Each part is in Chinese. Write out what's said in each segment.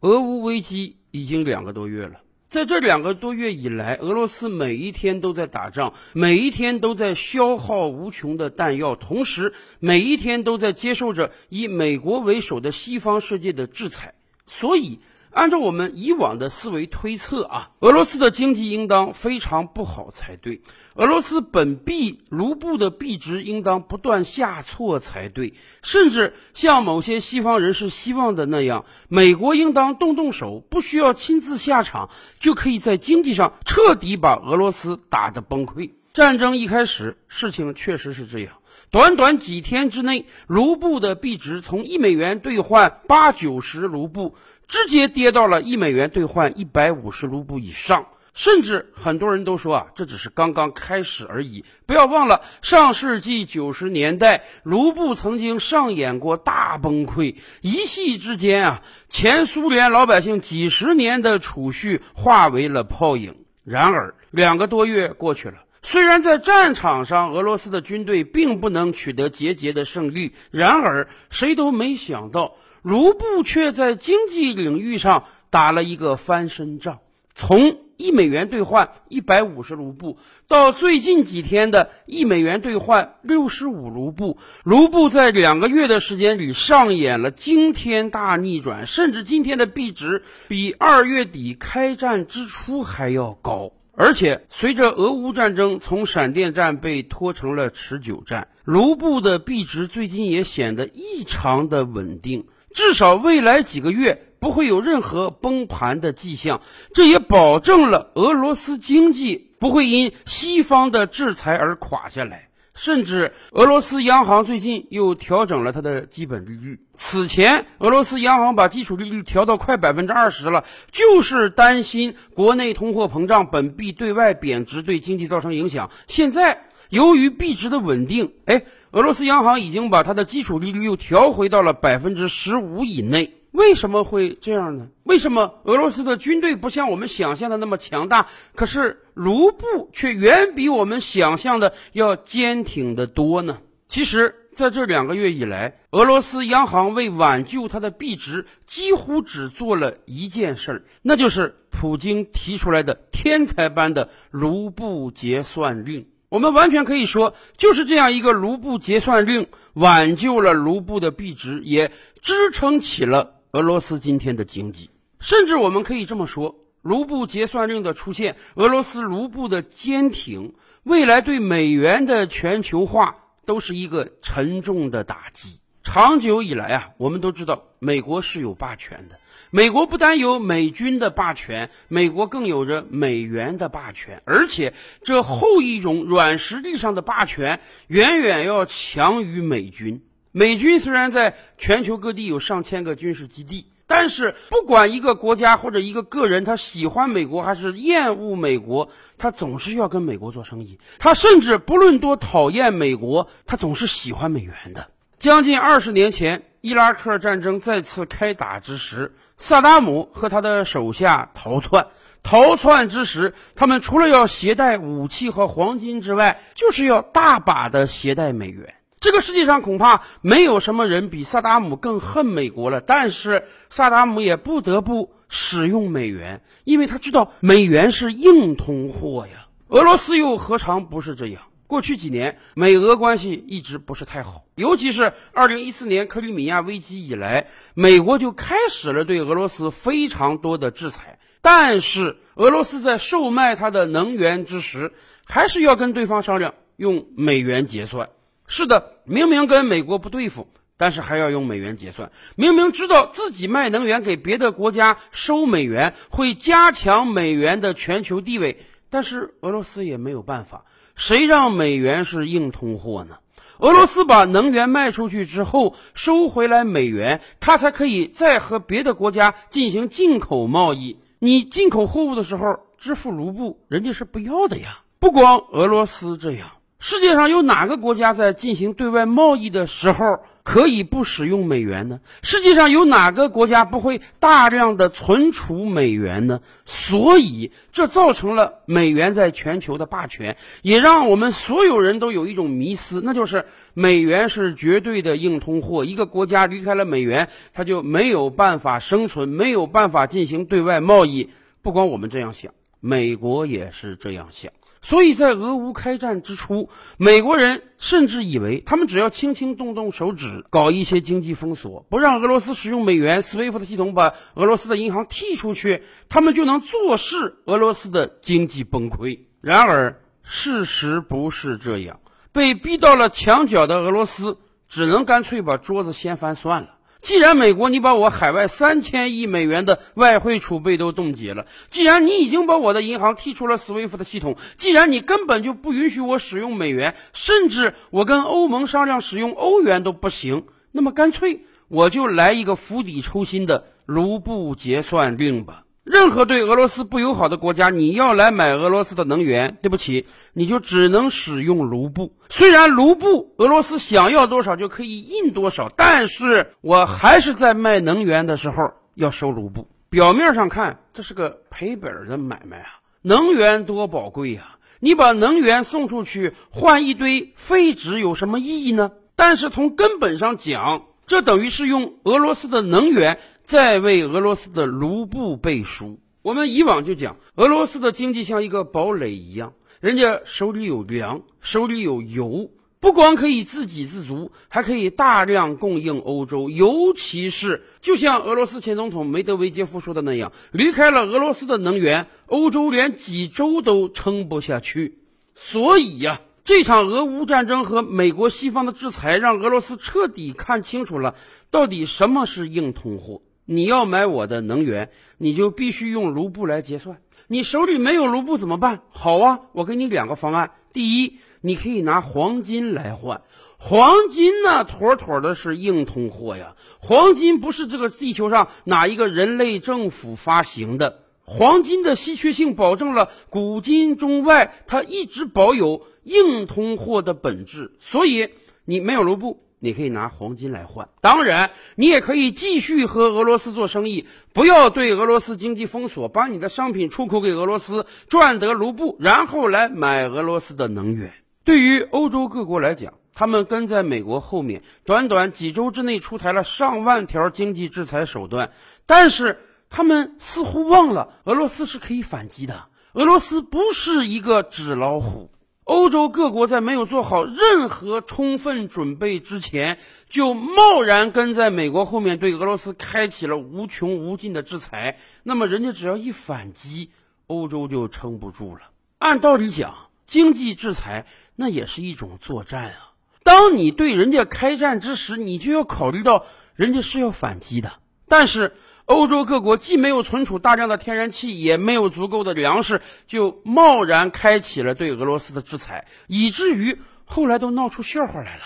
俄乌危机已经两个多月了，在这两个多月以来，俄罗斯每一天都在打仗，每一天都在消耗无穷的弹药，同时每一天都在接受着以美国为首的西方世界的制裁，所以。按照我们以往的思维推测啊，俄罗斯的经济应当非常不好才对。俄罗斯本币卢布的币值应当不断下挫才对。甚至像某些西方人士希望的那样，美国应当动动手，不需要亲自下场，就可以在经济上彻底把俄罗斯打得崩溃。战争一开始，事情确实是这样。短短几天之内，卢布的币值从一美元兑换八九十卢布。直接跌到了一美元兑换一百五十卢布以上，甚至很多人都说啊，这只是刚刚开始而已。不要忘了，上世纪九十年代，卢布曾经上演过大崩溃，一夕之间啊，前苏联老百姓几十年的储蓄化为了泡影。然而，两个多月过去了，虽然在战场上俄罗斯的军队并不能取得节节的胜利，然而谁都没想到。卢布却在经济领域上打了一个翻身仗，从一美元兑换一百五十卢布，到最近几天的一美元兑换六十五卢布，卢布在两个月的时间里上演了惊天大逆转，甚至今天的币值比二月底开战之初还要高。而且，随着俄乌战争从闪电战被拖成了持久战，卢布的币值最近也显得异常的稳定。至少未来几个月不会有任何崩盘的迹象，这也保证了俄罗斯经济不会因西方的制裁而垮下来。甚至俄罗斯央行最近又调整了它的基本利率。此前，俄罗斯央行把基础利率调到快百分之二十了，就是担心国内通货膨胀、本币对外贬值对经济造成影响。现在，由于币值的稳定，哎。俄罗斯央行已经把它的基础利率又调回到了百分之十五以内。为什么会这样呢？为什么俄罗斯的军队不像我们想象的那么强大，可是卢布却远比我们想象的要坚挺得多呢？其实，在这两个月以来，俄罗斯央行为挽救它的币值，几乎只做了一件事儿，那就是普京提出来的天才般的卢布结算令。我们完全可以说，就是这样一个卢布结算令，挽救了卢布的币值，也支撑起了俄罗斯今天的经济。甚至我们可以这么说，卢布结算令的出现，俄罗斯卢布的坚挺，未来对美元的全球化都是一个沉重的打击。长久以来啊，我们都知道美国是有霸权的。美国不单有美军的霸权，美国更有着美元的霸权，而且这后一种软实力上的霸权远远要强于美军。美军虽然在全球各地有上千个军事基地，但是不管一个国家或者一个个人，他喜欢美国还是厌恶美国，他总是要跟美国做生意。他甚至不论多讨厌美国，他总是喜欢美元的。将近二十年前，伊拉克战争再次开打之时，萨达姆和他的手下逃窜。逃窜之时，他们除了要携带武器和黄金之外，就是要大把的携带美元。这个世界上恐怕没有什么人比萨达姆更恨美国了。但是萨达姆也不得不使用美元，因为他知道美元是硬通货呀。俄罗斯又何尝不是这样？过去几年，美俄关系一直不是太好，尤其是二零一四年克里米亚危机以来，美国就开始了对俄罗斯非常多的制裁。但是，俄罗斯在售卖它的能源之时，还是要跟对方商量用美元结算。是的，明明跟美国不对付，但是还要用美元结算。明明知道自己卖能源给别的国家收美元会加强美元的全球地位，但是俄罗斯也没有办法。谁让美元是硬通货呢？俄罗斯把能源卖出去之后，收回来美元，它才可以再和别的国家进行进口贸易。你进口货物的时候支付卢布，人家是不要的呀。不光俄罗斯这样，世界上有哪个国家在进行对外贸易的时候可以不使用美元呢？世界上有哪个国家不会大量的存储美元呢？所以，这造成了美元在全球的霸权，也让我们所有人都有一种迷思，那就是美元是绝对的硬通货。一个国家离开了美元，它就没有办法生存，没有办法进行对外贸易。不光我们这样想，美国也是这样想。所以在俄乌开战之初，美国人甚至以为他们只要轻轻动动手指，搞一些经济封锁，不让俄罗斯使用美元，SWIFT 系统把俄罗斯的银行踢出去，他们就能坐视俄罗斯的经济崩溃。然而，事实不是这样，被逼到了墙角的俄罗斯，只能干脆把桌子掀翻算了。既然美国你把我海外三千亿美元的外汇储备都冻结了，既然你已经把我的银行踢出了 SWIFT 的系统，既然你根本就不允许我使用美元，甚至我跟欧盟商量使用欧元都不行，那么干脆我就来一个釜底抽薪的卢布结算令吧。任何对俄罗斯不友好的国家，你要来买俄罗斯的能源，对不起，你就只能使用卢布。虽然卢布俄罗斯想要多少就可以印多少，但是我还是在卖能源的时候要收卢布。表面上看，这是个赔本的买卖啊，能源多宝贵呀，你把能源送出去换一堆废纸有什么意义呢？但是从根本上讲，这等于是用俄罗斯的能源。在为俄罗斯的卢布背书。我们以往就讲，俄罗斯的经济像一个堡垒一样，人家手里有粮，手里有油，不光可以自给自足，还可以大量供应欧洲。尤其是，就像俄罗斯前总统梅德韦杰夫说的那样，离开了俄罗斯的能源，欧洲连几周都撑不下去。所以呀，这场俄乌战争和美国西方的制裁，让俄罗斯彻底看清楚了，到底什么是硬通货。你要买我的能源，你就必须用卢布来结算。你手里没有卢布怎么办？好啊，我给你两个方案。第一，你可以拿黄金来换。黄金呢，妥妥的是硬通货呀。黄金不是这个地球上哪一个人类政府发行的。黄金的稀缺性保证了古今中外它一直保有硬通货的本质。所以你没有卢布。你可以拿黄金来换，当然，你也可以继续和俄罗斯做生意，不要对俄罗斯经济封锁，把你的商品出口给俄罗斯，赚得卢布，然后来买俄罗斯的能源。对于欧洲各国来讲，他们跟在美国后面，短短几周之内出台了上万条经济制裁手段，但是他们似乎忘了，俄罗斯是可以反击的，俄罗斯不是一个纸老虎。欧洲各国在没有做好任何充分准备之前，就贸然跟在美国后面对俄罗斯开启了无穷无尽的制裁，那么人家只要一反击，欧洲就撑不住了。按道理讲，经济制裁那也是一种作战啊。当你对人家开战之时，你就要考虑到人家是要反击的，但是。欧洲各国既没有存储大量的天然气，也没有足够的粮食，就贸然开启了对俄罗斯的制裁，以至于后来都闹出笑话来了。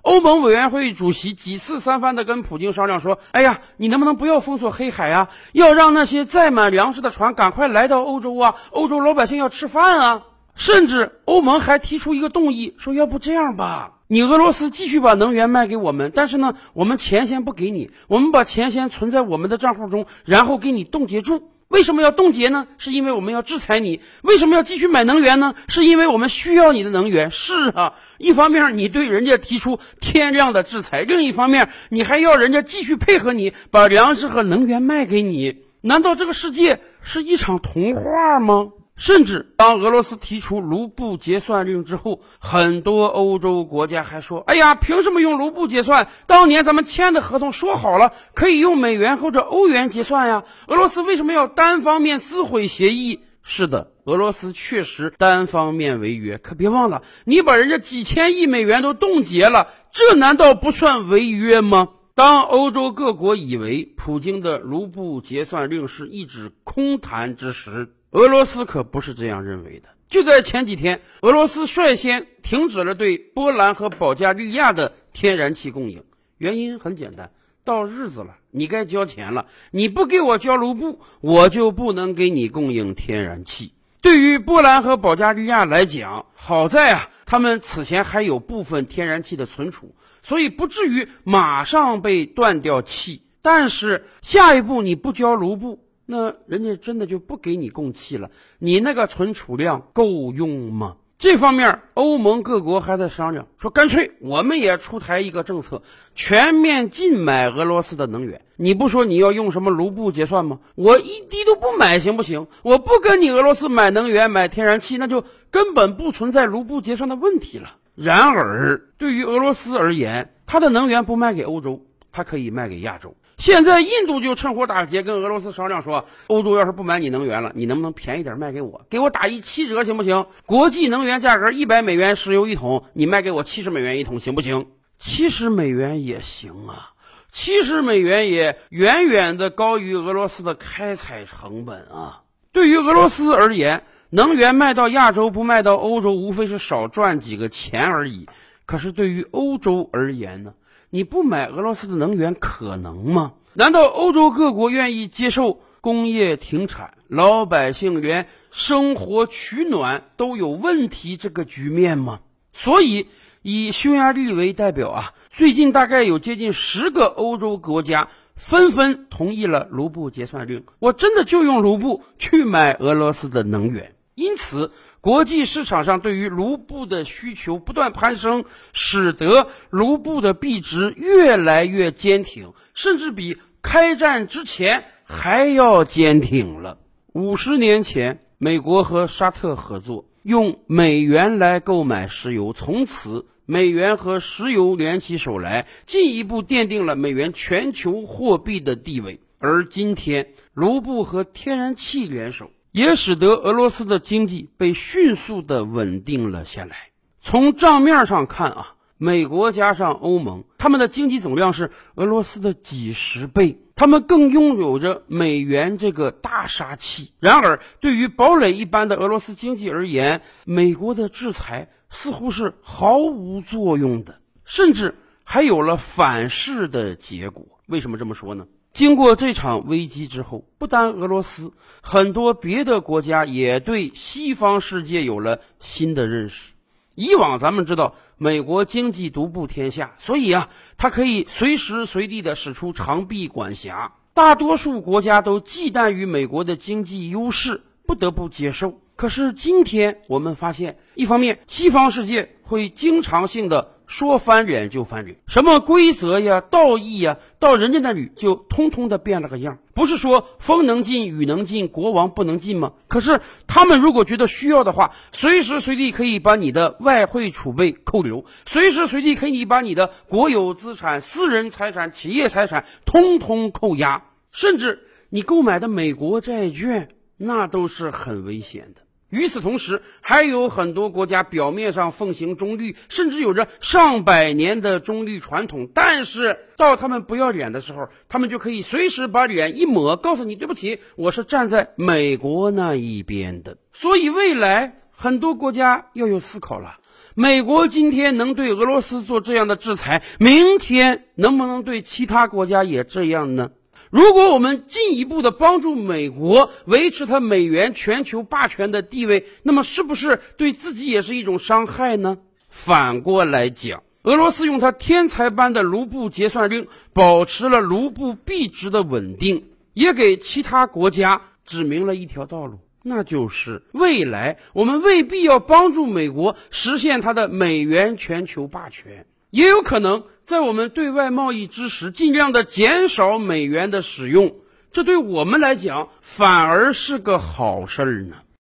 欧盟委员会主席几次三番的跟普京商量说：“哎呀，你能不能不要封锁黑海啊？要让那些载满粮食的船赶快来到欧洲啊！欧洲老百姓要吃饭啊！”甚至欧盟还提出一个动议，说：“要不这样吧。”你俄罗斯继续把能源卖给我们，但是呢，我们钱先不给你，我们把钱先存在我们的账户中，然后给你冻结住。为什么要冻结呢？是因为我们要制裁你。为什么要继续买能源呢？是因为我们需要你的能源。是啊，一方面你对人家提出天量的制裁，另一方面你还要人家继续配合你，把粮食和能源卖给你。难道这个世界是一场童话吗？甚至当俄罗斯提出卢布结算令之后，很多欧洲国家还说：“哎呀，凭什么用卢布结算？当年咱们签的合同说好了，可以用美元或者欧元结算呀。俄罗斯为什么要单方面撕毁协议？”是的，俄罗斯确实单方面违约。可别忘了，你把人家几千亿美元都冻结了，这难道不算违约吗？当欧洲各国以为普京的卢布结算令是一纸空谈之时，俄罗斯可不是这样认为的。就在前几天，俄罗斯率先停止了对波兰和保加利亚的天然气供应，原因很简单，到日子了，你该交钱了。你不给我交卢布，我就不能给你供应天然气。对于波兰和保加利亚来讲，好在啊，他们此前还有部分天然气的存储，所以不至于马上被断掉气。但是下一步你不交卢布，那人家真的就不给你供气了。你那个存储量够用吗？这方面，欧盟各国还在商量，说干脆我们也出台一个政策，全面禁买俄罗斯的能源。你不说你要用什么卢布结算吗？我一滴都不买，行不行？我不跟你俄罗斯买能源、买天然气，那就根本不存在卢布结算的问题了。然而，对于俄罗斯而言，它的能源不卖给欧洲，它可以卖给亚洲。现在印度就趁火打劫，跟俄罗斯商量说，欧洲要是不买你能源了，你能不能便宜点卖给我，给我打一七折行不行？国际能源价格一百美元石油一桶，你卖给我七十美元一桶行不行？七十美元也行啊，七十美元也远远的高于俄罗斯的开采成本啊。对于俄罗斯而言，能源卖到亚洲不卖到欧洲，无非是少赚几个钱而已。可是对于欧洲而言呢？你不买俄罗斯的能源可能吗？难道欧洲各国愿意接受工业停产、老百姓连生活取暖都有问题这个局面吗？所以，以匈牙利为代表啊，最近大概有接近十个欧洲国家纷纷同意了卢布结算令，我真的就用卢布去买俄罗斯的能源。因此。国际市场上对于卢布的需求不断攀升，使得卢布的币值越来越坚挺，甚至比开战之前还要坚挺了。五十年前，美国和沙特合作，用美元来购买石油，从此美元和石油联起手来，进一步奠定了美元全球货币的地位。而今天，卢布和天然气联手。也使得俄罗斯的经济被迅速的稳定了下来。从账面上看啊，美国加上欧盟，他们的经济总量是俄罗斯的几十倍，他们更拥有着美元这个大杀器。然而，对于堡垒一般的俄罗斯经济而言，美国的制裁似乎是毫无作用的，甚至还有了反噬的结果。为什么这么说呢？经过这场危机之后，不单俄罗斯，很多别的国家也对西方世界有了新的认识。以往咱们知道，美国经济独步天下，所以啊，它可以随时随地的使出长臂管辖，大多数国家都忌惮于美国的经济优势，不得不接受。可是今天我们发现，一方面，西方世界会经常性的。说翻脸就翻脸，什么规则呀、道义呀，到人家那里就通通的变了个样。不是说风能进雨能进，国王不能进吗？可是他们如果觉得需要的话，随时随地可以把你的外汇储备扣留，随时随地可以把你的国有资产、私人财产、企业财产通通扣押，甚至你购买的美国债券，那都是很危险的。与此同时，还有很多国家表面上奉行中立，甚至有着上百年的中立传统，但是到他们不要脸的时候，他们就可以随时把脸一抹，告诉你对不起，我是站在美国那一边的。所以未来很多国家要有思考了：美国今天能对俄罗斯做这样的制裁，明天能不能对其他国家也这样呢？如果我们进一步的帮助美国维持它美元全球霸权的地位，那么是不是对自己也是一种伤害呢？反过来讲，俄罗斯用它天才般的卢布结算令，保持了卢布币值的稳定，也给其他国家指明了一条道路，那就是未来我们未必要帮助美国实现它的美元全球霸权。也有可能在我们对外贸易之时，尽量的减少美元的使用，这对我们来讲反而是个好事儿呢。